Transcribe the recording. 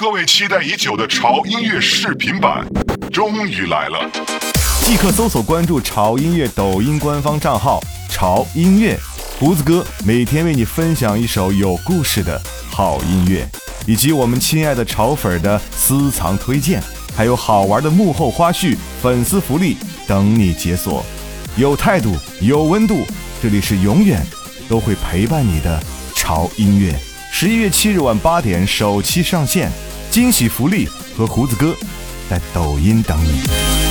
各位期待已久的潮音乐视频版终于来了，即刻搜索关注潮音乐抖音官方账号“潮音乐”，胡子哥每天为你分享一首有故事的好音乐，以及我们亲爱的潮粉的私藏推荐，还有好玩的幕后花絮、粉丝福利等你解锁。有态度，有温度，这里是永远都会陪伴你的潮音乐。十一月七日晚八点首期上线。惊喜福利和胡子哥在抖音等你。